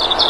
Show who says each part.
Speaker 1: you.